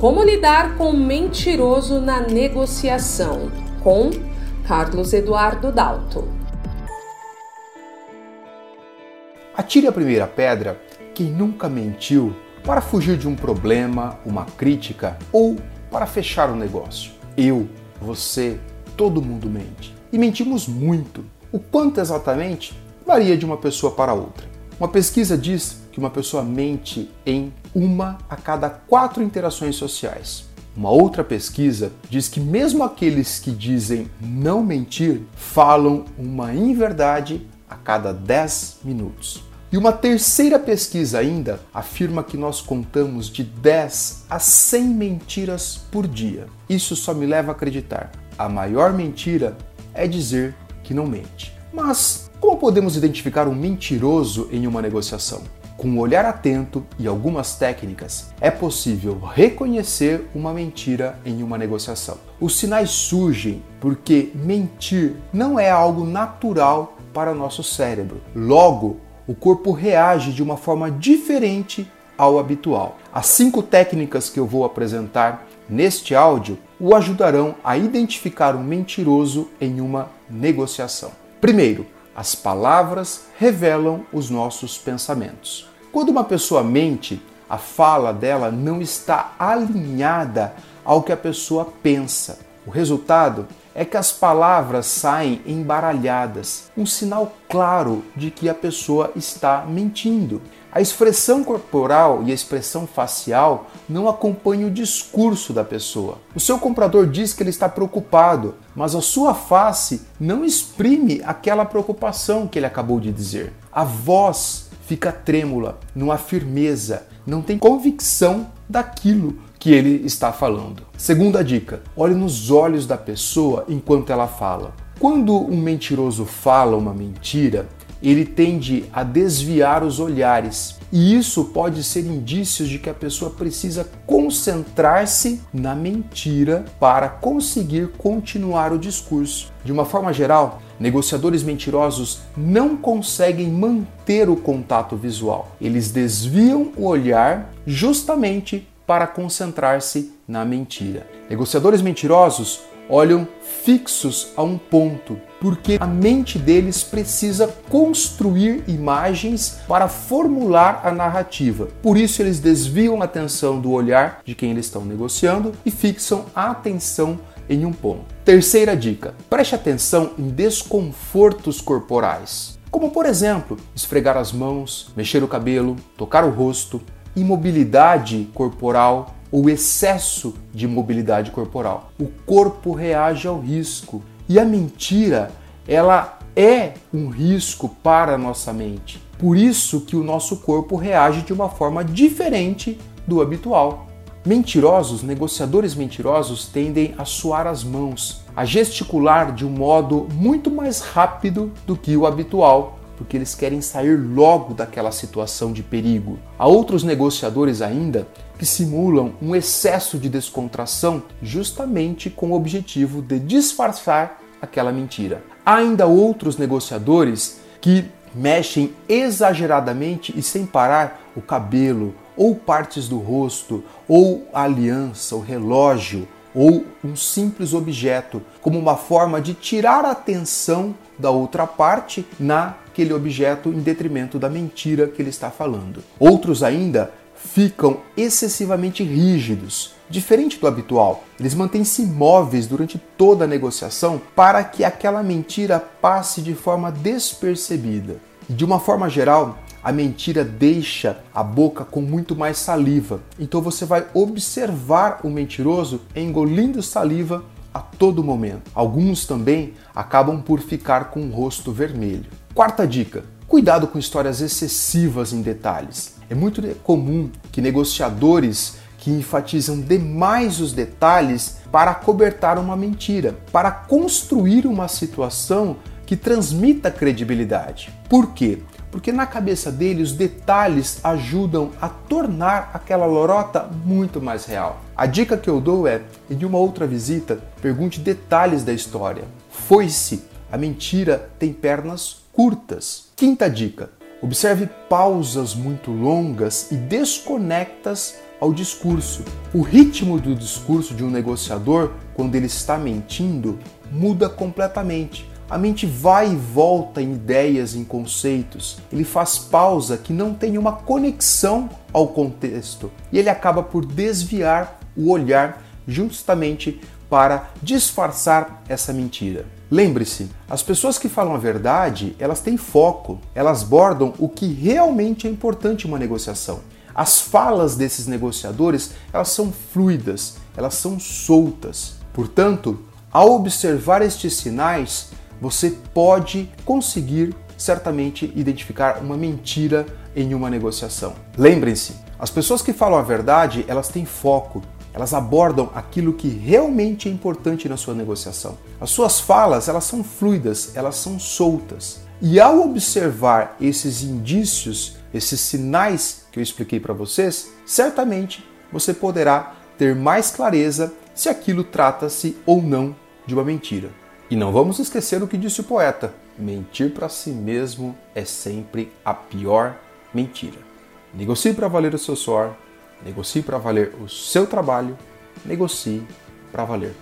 Como lidar com mentiroso na negociação? Com Carlos Eduardo Dalto. Atire a primeira pedra quem nunca mentiu para fugir de um problema, uma crítica ou para fechar um negócio. Eu, você, todo mundo mente. E mentimos muito. O quanto exatamente varia de uma pessoa para outra. Uma pesquisa diz que uma pessoa mente em uma a cada quatro interações sociais. Uma outra pesquisa diz que mesmo aqueles que dizem não mentir falam uma inverdade a cada 10 minutos. E uma terceira pesquisa ainda afirma que nós contamos de 10 a 100 mentiras por dia. Isso só me leva a acreditar. A maior mentira é dizer que não mente. Mas como podemos identificar um mentiroso em uma negociação? Com um olhar atento e algumas técnicas, é possível reconhecer uma mentira em uma negociação. Os sinais surgem porque mentir não é algo natural para nosso cérebro. Logo, o corpo reage de uma forma diferente ao habitual. As cinco técnicas que eu vou apresentar neste áudio o ajudarão a identificar um mentiroso em uma negociação. Primeiro, as palavras revelam os nossos pensamentos. Quando uma pessoa mente, a fala dela não está alinhada ao que a pessoa pensa. O resultado é que as palavras saem embaralhadas, um sinal claro de que a pessoa está mentindo. A expressão corporal e a expressão facial não acompanham o discurso da pessoa. O seu comprador diz que ele está preocupado, mas a sua face não exprime aquela preocupação que ele acabou de dizer. A voz fica trêmula, não há firmeza, não tem convicção daquilo que ele está falando. Segunda dica: olhe nos olhos da pessoa enquanto ela fala. Quando um mentiroso fala uma mentira, ele tende a desviar os olhares. E isso pode ser indícios de que a pessoa precisa concentrar-se na mentira para conseguir continuar o discurso. De uma forma geral, negociadores mentirosos não conseguem manter o contato visual. Eles desviam o olhar justamente para concentrar-se na mentira. Negociadores mentirosos olham fixos a um ponto, porque a mente deles precisa construir imagens para formular a narrativa. Por isso, eles desviam a atenção do olhar de quem eles estão negociando e fixam a atenção em um ponto. Terceira dica: preste atenção em desconfortos corporais. Como, por exemplo, esfregar as mãos, mexer o cabelo, tocar o rosto, imobilidade corporal ou excesso de mobilidade corporal. O corpo reage ao risco e a mentira, ela é um risco para a nossa mente. Por isso que o nosso corpo reage de uma forma diferente do habitual. Mentirosos, negociadores mentirosos tendem a suar as mãos, a gesticular de um modo muito mais rápido do que o habitual, porque eles querem sair logo daquela situação de perigo. Há outros negociadores ainda que simulam um excesso de descontração justamente com o objetivo de disfarçar aquela mentira. Há ainda outros negociadores que mexem exageradamente e sem parar o cabelo, ou partes do rosto, ou a aliança, o relógio, ou um simples objeto, como uma forma de tirar a atenção da outra parte naquele objeto em detrimento da mentira que ele está falando. Outros ainda ficam excessivamente rígidos, diferente do habitual. Eles mantêm-se imóveis durante toda a negociação para que aquela mentira passe de forma despercebida. De uma forma geral, a mentira deixa a boca com muito mais saliva. Então você vai observar o mentiroso engolindo saliva a todo momento. Alguns também acabam por ficar com o rosto vermelho. Quarta dica: cuidado com histórias excessivas em detalhes. É muito comum que negociadores que enfatizam demais os detalhes para cobertar uma mentira, para construir uma situação que transmita credibilidade. Por quê? Porque na cabeça dele os detalhes ajudam a tornar aquela lorota muito mais real. A dica que eu dou é, em uma outra visita, pergunte detalhes da história. Foi-se, a mentira tem pernas curtas. Quinta dica: observe pausas muito longas e desconectas ao discurso. O ritmo do discurso de um negociador, quando ele está mentindo, muda completamente. A mente vai e volta em ideias, em conceitos. Ele faz pausa que não tem uma conexão ao contexto e ele acaba por desviar o olhar justamente para disfarçar essa mentira. Lembre-se, as pessoas que falam a verdade, elas têm foco, elas bordam o que realmente é importante em uma negociação. As falas desses negociadores, elas são fluidas, elas são soltas. Portanto, ao observar estes sinais, você pode conseguir certamente identificar uma mentira em uma negociação. Lembrem-se, as pessoas que falam a verdade, elas têm foco, elas abordam aquilo que realmente é importante na sua negociação. As suas falas, elas são fluidas, elas são soltas. E ao observar esses indícios, esses sinais que eu expliquei para vocês, certamente você poderá ter mais clareza se aquilo trata-se ou não de uma mentira. E não vamos esquecer o que disse o poeta: mentir para si mesmo é sempre a pior mentira. Negocie para valer o seu suor, negocie para valer o seu trabalho, negocie para valer